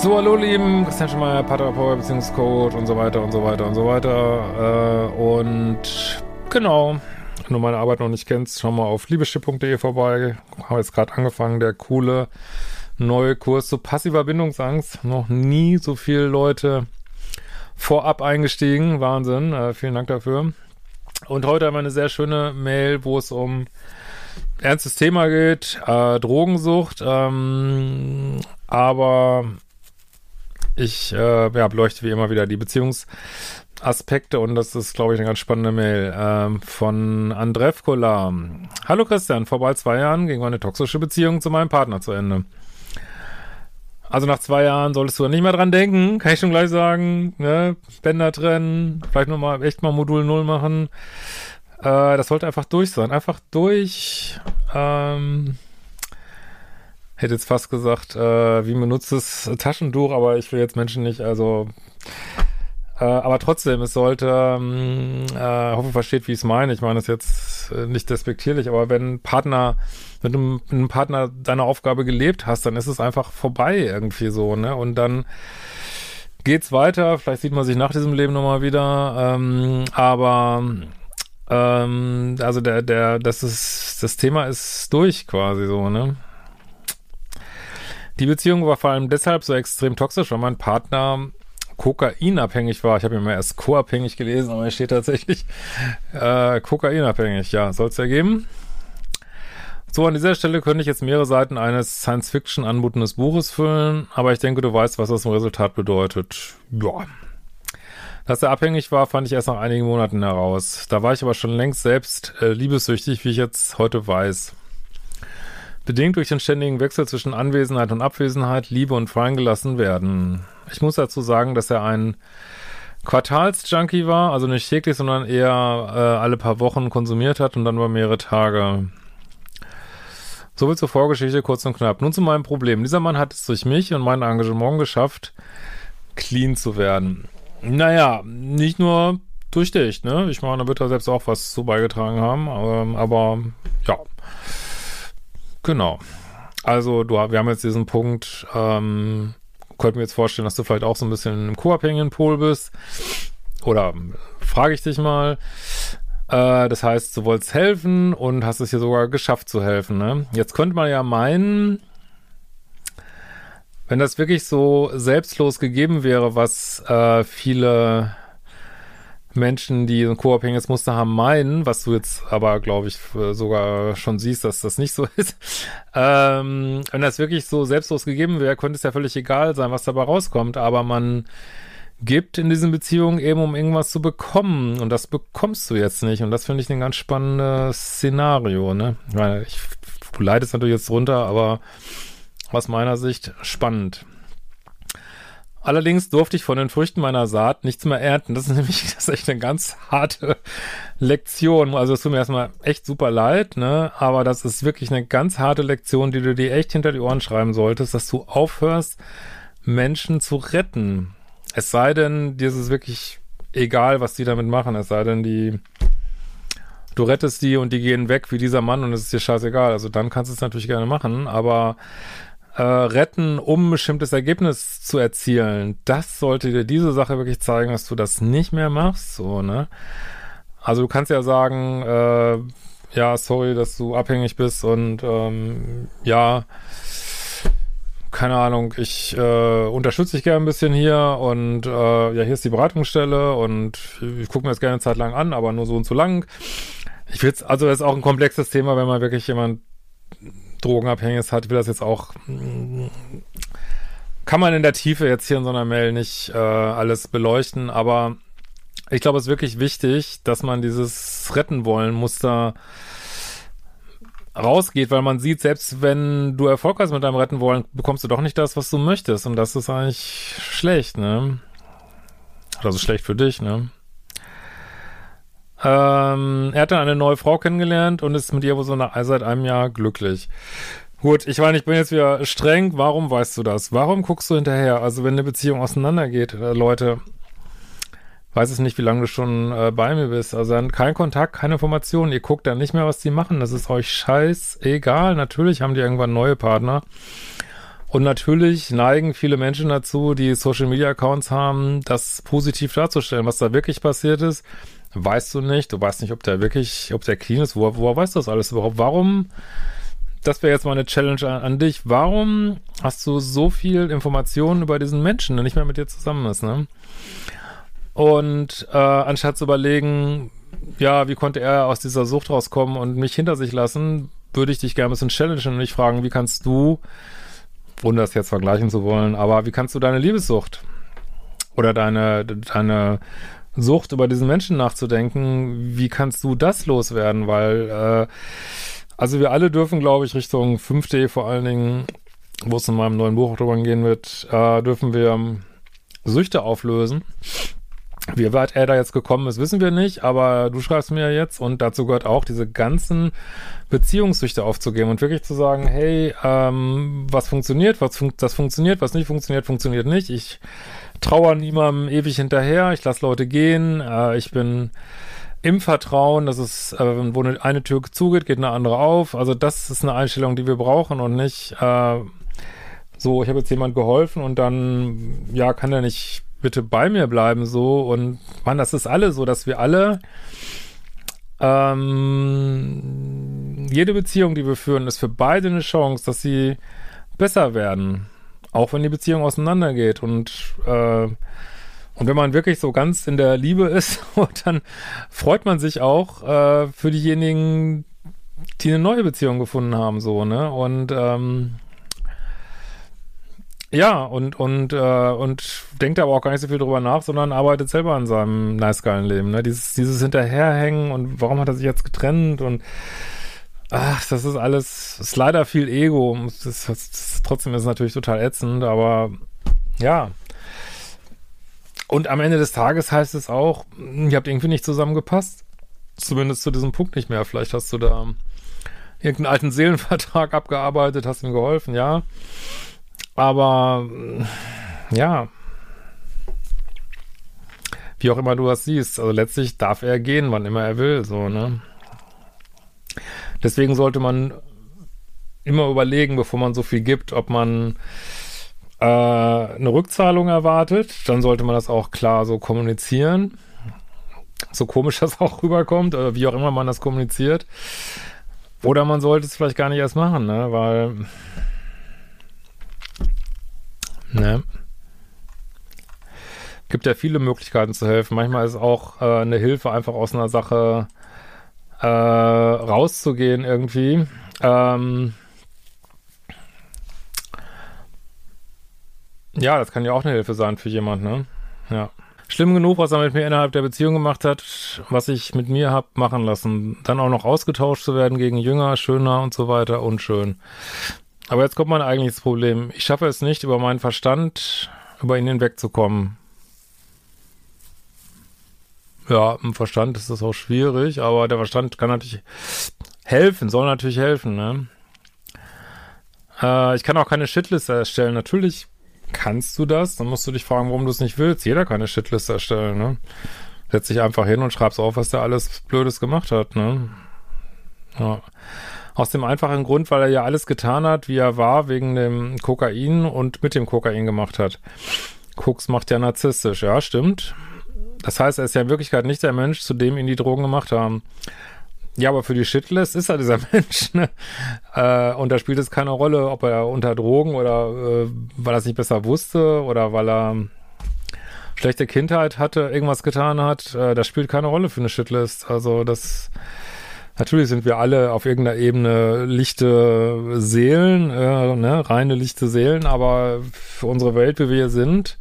So, hallo lieben, Christian Schemeier, Paartherapeut, Beziehungscoach und so weiter und so weiter und so weiter. Äh, und genau, wenn du meine Arbeit noch nicht kennst, schau mal auf liebeschipp.de vorbei. Habe jetzt gerade angefangen, der coole neue Kurs zu passiver Bindungsangst. Noch nie so viele Leute vorab eingestiegen. Wahnsinn, äh, vielen Dank dafür. Und heute haben wir eine sehr schöne Mail, wo es um ernstes Thema geht, äh, Drogensucht, ähm, aber ich äh, ja, beleuchte wie immer wieder die Beziehungsaspekte und das ist, glaube ich, eine ganz spannende Mail ähm, von Andrevkola. Hallo Christian, vor bald zwei Jahren ging meine toxische Beziehung zu meinem Partner zu Ende. Also nach zwei Jahren solltest du nicht mehr dran denken, kann ich schon gleich sagen. Ne? Bänder trennen, vielleicht nochmal echt mal Modul Null machen. Äh, das sollte einfach durch sein. Einfach durch. Ähm, hätte jetzt fast gesagt, äh, wie benutztes Taschentuch, aber ich will jetzt Menschen nicht, also äh, aber trotzdem, es sollte, ähm, äh, hoffe, versteht, wie ich es meine. Ich meine es jetzt äh, nicht despektierlich, aber wenn Partner, wenn du mit einem Partner deine Aufgabe gelebt hast, dann ist es einfach vorbei irgendwie so, ne? Und dann geht's weiter. Vielleicht sieht man sich nach diesem Leben nochmal wieder. Ähm, aber ähm, also der, der, das ist, das Thema ist durch quasi so, ne? Die Beziehung war vor allem deshalb so extrem toxisch, weil mein Partner kokainabhängig war. Ich habe immer erst co-abhängig gelesen, aber hier steht tatsächlich äh, kokainabhängig. Ja, soll es ja geben. So, an dieser Stelle könnte ich jetzt mehrere Seiten eines Science-Fiction anmutendes Buches füllen, aber ich denke, du weißt, was das im Resultat bedeutet. Ja. Dass er abhängig war, fand ich erst nach einigen Monaten heraus. Da war ich aber schon längst selbst äh, liebessüchtig, wie ich jetzt heute weiß. Bedingt durch den ständigen Wechsel zwischen Anwesenheit und Abwesenheit, Liebe und Fallen gelassen werden. Ich muss dazu sagen, dass er ein Quartalsjunkie war, also nicht täglich, sondern eher äh, alle paar Wochen konsumiert hat und dann über mehrere Tage. Soviel zur Vorgeschichte, kurz und knapp. Nun zu meinem Problem. Dieser Mann hat es durch mich und mein Engagement geschafft, clean zu werden. Naja, nicht nur durch dich, ne? Ich meine, da wird er selbst auch was zu beigetragen haben, aber, aber ja. Genau. Also, du, wir haben jetzt diesen Punkt, ähm, könnte mir jetzt vorstellen, dass du vielleicht auch so ein bisschen im co-abhängigen Pol bist. Oder frage ich dich mal. Äh, das heißt, du wolltest helfen und hast es hier sogar geschafft zu helfen. Ne? Jetzt könnte man ja meinen, wenn das wirklich so selbstlos gegeben wäre, was äh, viele Menschen, die ein co-abhängiges Muster haben, meinen, was du jetzt aber, glaube ich, sogar schon siehst, dass das nicht so ist. Ähm, wenn das wirklich so selbstlos gegeben wäre, könnte es ja völlig egal sein, was dabei rauskommt, aber man gibt in diesen Beziehungen eben, um irgendwas zu bekommen und das bekommst du jetzt nicht und das finde ich ein ganz spannendes Szenario, ne? Ich meine, ich, du leidest natürlich jetzt drunter, aber aus meiner Sicht spannend. Allerdings durfte ich von den Früchten meiner Saat nichts mehr ernten. Das ist nämlich das ist echt eine ganz harte Lektion. Also es tut mir erstmal echt super leid, ne? Aber das ist wirklich eine ganz harte Lektion, die du dir echt hinter die Ohren schreiben solltest, dass du aufhörst, Menschen zu retten. Es sei denn, dir ist es wirklich egal, was die damit machen. Es sei denn, die du rettest die und die gehen weg wie dieser Mann und es ist dir scheißegal. Also dann kannst du es natürlich gerne machen, aber äh, retten, um ein bestimmtes Ergebnis zu erzielen, das sollte dir diese Sache wirklich zeigen, dass du das nicht mehr machst, so, ne? Also du kannst ja sagen, äh, ja, sorry, dass du abhängig bist und ähm, ja, keine Ahnung, ich äh, unterstütze dich gerne ein bisschen hier und äh, ja, hier ist die Beratungsstelle und ich gucke mir das gerne eine Zeit lang an, aber nur so und so lang. Ich will also das ist auch ein komplexes Thema, wenn man wirklich jemand Drogenabhängiges hat, will das jetzt auch, kann man in der Tiefe jetzt hier in so einer Mail nicht äh, alles beleuchten, aber ich glaube, es ist wirklich wichtig, dass man dieses Retten wollen Muster rausgeht, weil man sieht, selbst wenn du Erfolg hast mit deinem Retten wollen, bekommst du doch nicht das, was du möchtest. Und das ist eigentlich schlecht, ne? Also schlecht für dich, ne? Ähm, er hat dann eine neue Frau kennengelernt und ist mit ihr wohl so nach, seit einem Jahr glücklich. Gut, ich meine, ich bin jetzt wieder streng. Warum weißt du das? Warum guckst du hinterher? Also, wenn eine Beziehung auseinandergeht, äh, Leute, weiß es nicht, wie lange du schon äh, bei mir bist. Also dann kein Kontakt, keine Informationen. Ihr guckt dann nicht mehr, was die machen. Das ist euch scheißegal. Natürlich haben die irgendwann neue Partner. Und natürlich neigen viele Menschen dazu, die Social Media Accounts haben, das positiv darzustellen. Was da wirklich passiert ist, weißt du nicht. Du weißt nicht, ob der wirklich, ob der clean ist. Woher, woher weißt du das alles überhaupt? Warum? Das wäre jetzt mal eine Challenge an, an, dich. Warum hast du so viel Informationen über diesen Menschen, der nicht mehr mit dir zusammen ist, ne? Und äh, anstatt zu überlegen, ja, wie konnte er aus dieser Sucht rauskommen und mich hinter sich lassen, würde ich dich gerne ein bisschen challengen und dich fragen, wie kannst du, ohne das jetzt vergleichen zu wollen, aber wie kannst du deine Liebessucht oder deine, deine Sucht über diesen Menschen nachzudenken, wie kannst du das loswerden? Weil, äh, also wir alle dürfen, glaube ich, Richtung 5D vor allen Dingen, wo es in meinem neuen Buch drüber gehen wird, äh, dürfen wir Süchte auflösen. Wie weit er da jetzt gekommen ist, wissen wir nicht, aber du schreibst mir jetzt und dazu gehört auch, diese ganzen Beziehungssüchte aufzugeben und wirklich zu sagen, hey, ähm, was funktioniert, was fun das funktioniert, was nicht funktioniert, funktioniert nicht. Ich trauere niemandem ewig hinterher, ich lasse Leute gehen, äh, ich bin im Vertrauen, dass es, äh, wo eine Tür zugeht, geht eine andere auf. Also das ist eine Einstellung, die wir brauchen und nicht äh, so, ich habe jetzt jemand geholfen und dann, ja, kann er nicht bitte bei mir bleiben so. Und man, das ist alle so, dass wir alle ähm, jede Beziehung, die wir führen, ist für beide eine Chance, dass sie besser werden, auch wenn die Beziehung auseinandergeht. Und äh, und wenn man wirklich so ganz in der Liebe ist, dann freut man sich auch äh, für diejenigen, die eine neue Beziehung gefunden haben, so, ne? Und ähm, ja, und, und, äh, und denkt aber auch gar nicht so viel drüber nach, sondern arbeitet selber an seinem nice geilen Leben. Ne? Dieses, dieses Hinterherhängen und warum hat er sich jetzt getrennt und ach, das ist alles, ist leider viel Ego. Das, das, das, trotzdem ist es natürlich total ätzend, aber ja. Und am Ende des Tages heißt es auch, ihr habt irgendwie nicht zusammengepasst. Zumindest zu diesem Punkt nicht mehr. Vielleicht hast du da irgendeinen alten Seelenvertrag abgearbeitet, hast ihm geholfen, ja. Aber ja, wie auch immer du das siehst, also letztlich darf er gehen, wann immer er will, so, ne? Deswegen sollte man immer überlegen, bevor man so viel gibt, ob man äh, eine Rückzahlung erwartet. Dann sollte man das auch klar so kommunizieren. So komisch das auch rüberkommt, oder wie auch immer man das kommuniziert. Oder man sollte es vielleicht gar nicht erst machen, ne? Weil Ne? Gibt ja viele Möglichkeiten zu helfen. Manchmal ist auch äh, eine Hilfe, einfach aus einer Sache äh, rauszugehen irgendwie. Ähm, ja, das kann ja auch eine Hilfe sein für jemanden, ne? Ja. Schlimm genug, was er mit mir innerhalb der Beziehung gemacht hat, was ich mit mir hab machen lassen. Dann auch noch ausgetauscht zu werden gegen Jünger, schöner und so weiter, unschön. Aber jetzt kommt mein eigentliches Problem. Ich schaffe es nicht, über meinen Verstand über ihn hinwegzukommen. Ja, im Verstand ist das auch schwierig, aber der Verstand kann natürlich helfen, soll natürlich helfen, ne? Äh, ich kann auch keine Shitliste erstellen. Natürlich kannst du das, dann musst du dich fragen, warum du es nicht willst. Jeder kann eine Shitliste erstellen, ne? Setz dich einfach hin und schreibst auf, was der alles Blödes gemacht hat, ne? Ja. Aus dem einfachen Grund, weil er ja alles getan hat, wie er war, wegen dem Kokain und mit dem Kokain gemacht hat. Koks macht ja narzisstisch, ja, stimmt. Das heißt, er ist ja in Wirklichkeit nicht der Mensch, zu dem ihn die Drogen gemacht haben. Ja, aber für die Shitlist ist er dieser Mensch, ne? Äh, und da spielt es keine Rolle, ob er unter Drogen oder äh, weil er es nicht besser wusste oder weil er schlechte Kindheit hatte, irgendwas getan hat. Äh, das spielt keine Rolle für eine Shitlist. Also das Natürlich sind wir alle auf irgendeiner Ebene lichte Seelen, äh, ne, reine lichte Seelen, aber für unsere Welt, wie wir sind,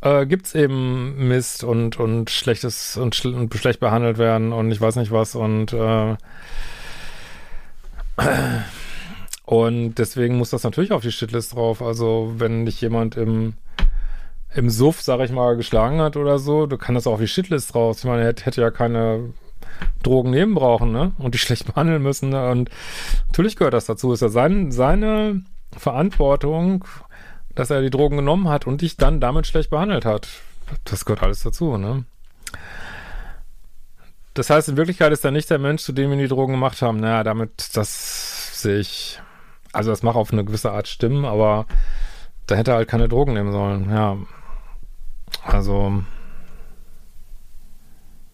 äh, gibt's eben Mist und, und schlechtes und, schl und schlecht behandelt werden und ich weiß nicht was und äh, und deswegen muss das natürlich auf die Shitlist drauf. Also wenn dich jemand im im Suff, sag ich mal, geschlagen hat oder so, du kannst das auch auf die Shitlist raus. Ich meine, er hätte ja keine Drogen nehmen brauchen, ne? Und die schlecht behandeln müssen. Ne? Und natürlich gehört das dazu. Ist ja sein, seine Verantwortung, dass er die Drogen genommen hat und dich dann damit schlecht behandelt hat. Das gehört alles dazu, ne? Das heißt, in Wirklichkeit ist er nicht der Mensch, zu dem wir die Drogen gemacht haben. Naja, damit, das sehe ich, also das mag auf eine gewisse Art stimmen, aber da hätte er halt keine Drogen nehmen sollen, ja. Also,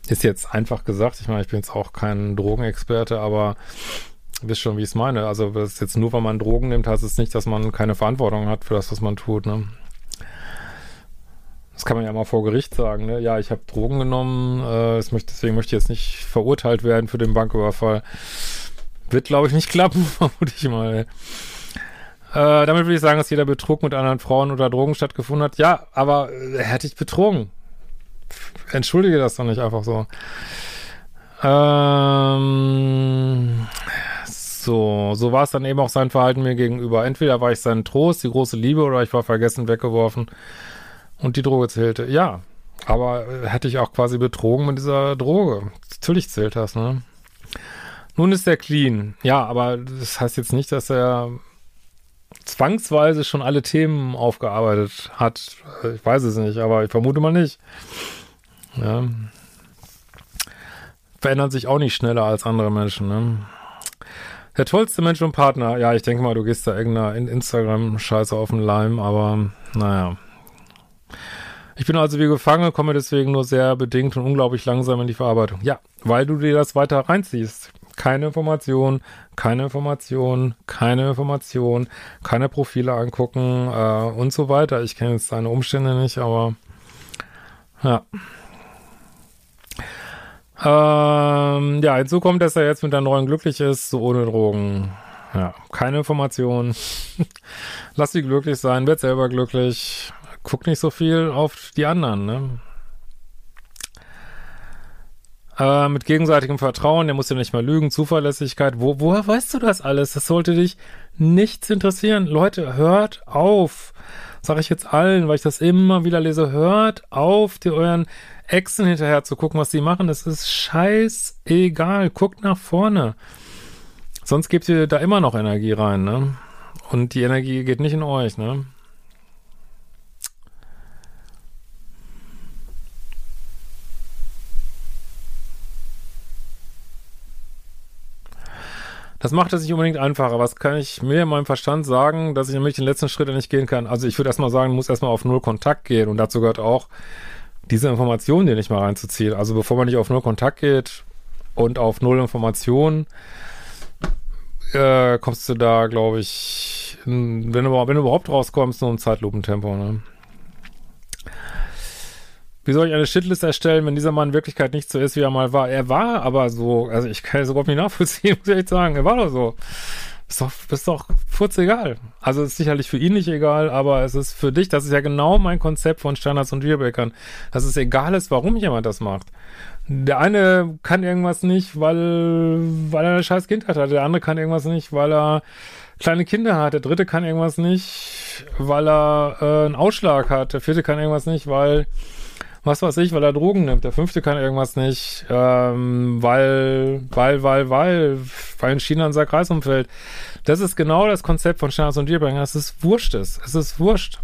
ist jetzt einfach gesagt, ich meine, ich bin jetzt auch kein Drogenexperte, aber wisst schon, wie ich es meine. Also das ist jetzt nur, weil man Drogen nimmt, heißt es nicht, dass man keine Verantwortung hat für das, was man tut. Ne? Das kann man ja mal vor Gericht sagen. Ne? Ja, ich habe Drogen genommen, äh, möchte, deswegen möchte ich jetzt nicht verurteilt werden für den Banküberfall. Wird, glaube ich, nicht klappen, vermute ich mal. Äh, damit würde ich sagen, dass jeder Betrug mit anderen Frauen oder Drogen stattgefunden hat. Ja, aber äh, hätte ich betrogen entschuldige das doch nicht einfach so. Ähm, so, so war es dann eben auch sein Verhalten mir gegenüber. Entweder war ich sein Trost, die große Liebe, oder ich war vergessen, weggeworfen und die Droge zählte. Ja, aber äh, hätte ich auch quasi betrogen mit dieser Droge. Natürlich zählt das, ne? Nun ist er clean. Ja, aber das heißt jetzt nicht, dass er zwangsweise schon alle Themen aufgearbeitet hat. Ich weiß es nicht, aber ich vermute mal nicht. Ja. Verändern sich auch nicht schneller als andere Menschen, ne? Der tollste Mensch und Partner, ja, ich denke mal, du gehst da irgendeiner Instagram-Scheiße auf den Leim, aber naja. Ich bin also wie gefangen, komme deswegen nur sehr bedingt und unglaublich langsam in die Verarbeitung. Ja, weil du dir das weiter reinziehst. Keine Information, keine Information, keine Information, keine Profile angucken äh, und so weiter. Ich kenne jetzt deine Umstände nicht, aber ja. Ähm, ja, hinzu kommt, dass er jetzt mit der neuen glücklich ist, so ohne Drogen. Ja, keine Informationen. Lass sie glücklich sein, werd selber glücklich. Guck nicht so viel auf die anderen, ne? Äh, mit gegenseitigem Vertrauen, der muss ja nicht mal lügen, Zuverlässigkeit. Wo, woher weißt du das alles? Das sollte dich nichts interessieren. Leute, hört auf. Sag ich jetzt allen, weil ich das immer wieder lese. Hört auf, die euren Exen hinterher zu gucken, was sie machen. Das ist scheißegal. Guckt nach vorne. Sonst gebt ihr da immer noch Energie rein, ne? Und die Energie geht nicht in euch, ne? Das macht es nicht unbedingt einfacher. Was kann ich mir in meinem Verstand sagen, dass ich nämlich den letzten Schritt nicht gehen kann? Also ich würde erstmal sagen, muss erstmal auf Null Kontakt gehen und dazu gehört auch, diese Informationen dir nicht mal reinzuziehen. Also bevor man nicht auf Null Kontakt geht und auf Null Informationen, äh, kommst du da, glaube ich, wenn du, wenn du überhaupt rauskommst, nur im Zeitlupentempo, ne? Wie soll ich eine Shitlist erstellen, wenn dieser Mann in Wirklichkeit nicht so ist, wie er mal war? Er war aber so, also ich kann es überhaupt nicht nachvollziehen, muss ich echt sagen. Er war doch so. Ist doch, ist doch furz egal. Also ist sicherlich für ihn nicht egal, aber es ist für dich, das ist ja genau mein Konzept von Standards und Dealbreakern, dass es egal ist, warum jemand das macht. Der eine kann irgendwas nicht, weil, weil er eine scheiß Kindheit hat. Der andere kann irgendwas nicht, weil er kleine Kinder hat. Der dritte kann irgendwas nicht, weil er äh, einen Ausschlag hat. Der vierte kann irgendwas nicht, weil was weiß ich, weil er Drogen nimmt. Der fünfte kann irgendwas nicht, ähm, weil, weil, weil, weil, weil in China unser Kreis umfällt. Das ist genau das Konzept von Standards und Dealbreaker. Es ist wurscht. Es ist wurscht.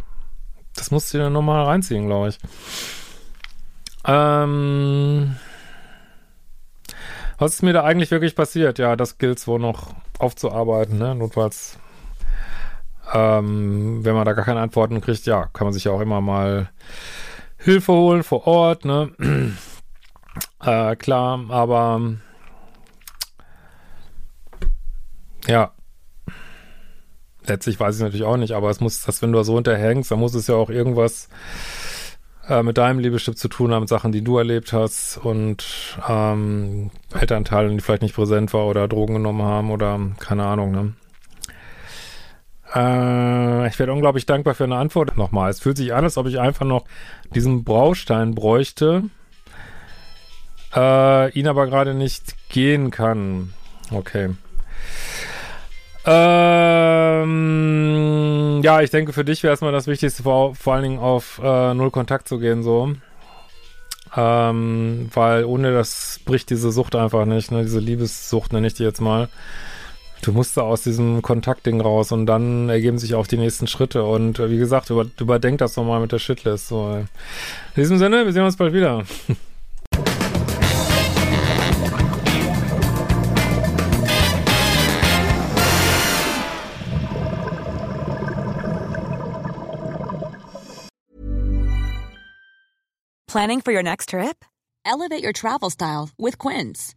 Das musst du dir nochmal reinziehen, glaube ich. Ähm, was ist mir da eigentlich wirklich passiert? Ja, das gilt es wohl noch aufzuarbeiten, ne? Notfalls, ähm, wenn man da gar keine Antworten kriegt, ja, kann man sich ja auch immer mal Hilfe holen vor Ort, ne? äh, klar, aber ja. Letztlich weiß ich natürlich auch nicht, aber es muss, dass wenn du so hinterhängst, dann muss es ja auch irgendwas äh, mit deinem Liebeschip zu tun haben, Sachen, die du erlebt hast und ähm, Elternteile, die vielleicht nicht präsent war oder Drogen genommen haben oder keine Ahnung, ne? Äh, ich werde unglaublich dankbar für eine Antwort nochmal. Es fühlt sich an, als ob ich einfach noch diesen Braustein bräuchte, äh, ihn aber gerade nicht gehen kann. Okay. Ähm, ja, ich denke, für dich wäre erstmal das Wichtigste, vor, vor allen Dingen auf äh, Null Kontakt zu gehen, so. Ähm, weil ohne das bricht diese Sucht einfach nicht, ne? Diese Liebessucht nenne ich die jetzt mal. Du musst da aus diesem Kontaktding raus und dann ergeben sich auch die nächsten Schritte. Und äh, wie gesagt, über, überdenk das nochmal mit der Shitlist. So. In diesem Sinne, wir sehen uns bald wieder. Planning for your next trip? Elevate your travel style with Quince.